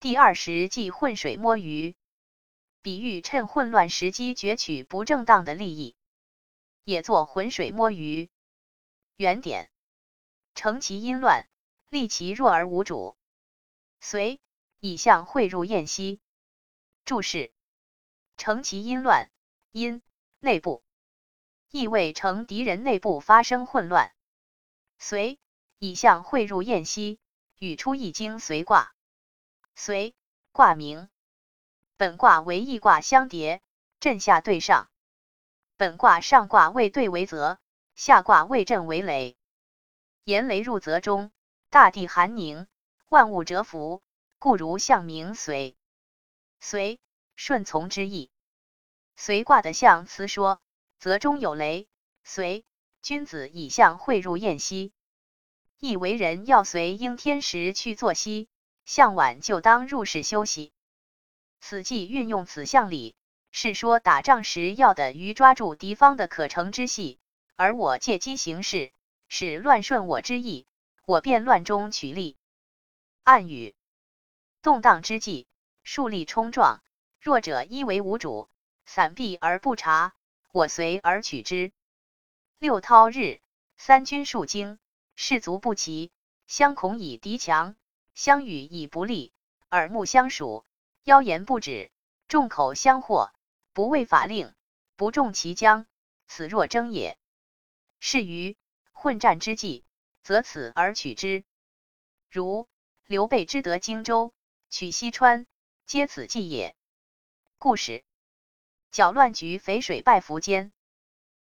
第二十即浑水摸鱼，比喻趁混乱时机攫取不正当的利益，也作浑水摸鱼。原点：乘其阴乱，利其弱而无主。随以象汇入燕西。注释：乘其阴乱，阴内部，意味成敌人内部发生混乱。随以象汇入燕西，语出易经随卦。随卦名，本卦为易卦相叠，震下对上。本卦上卦为兑为泽，下卦为震为雷。言雷入泽中，大地寒凝，万物蛰伏，故如象名随。随顺从之意。随卦的象辞说：泽中有雷，随君子以象汇入燕西，意为人要随应天时去作息。向晚就当入室休息。此计运用此象理，是说打仗时要的于抓住敌方的可乘之隙，而我借机行事，使乱顺我之意，我便乱中取利。暗语：动荡之际，树立冲撞，弱者一为无主，散避而不察，我随而取之。六韬日，三军数精，士卒不齐，相恐以敌强。相与以不利，耳目相属，妖言不止，众口相惑，不畏法令，不重其将，此若争也。是于混战之际，则此而取之。如刘备之得荆州，取西川，皆此计也。故事：搅乱局淝水败苻坚。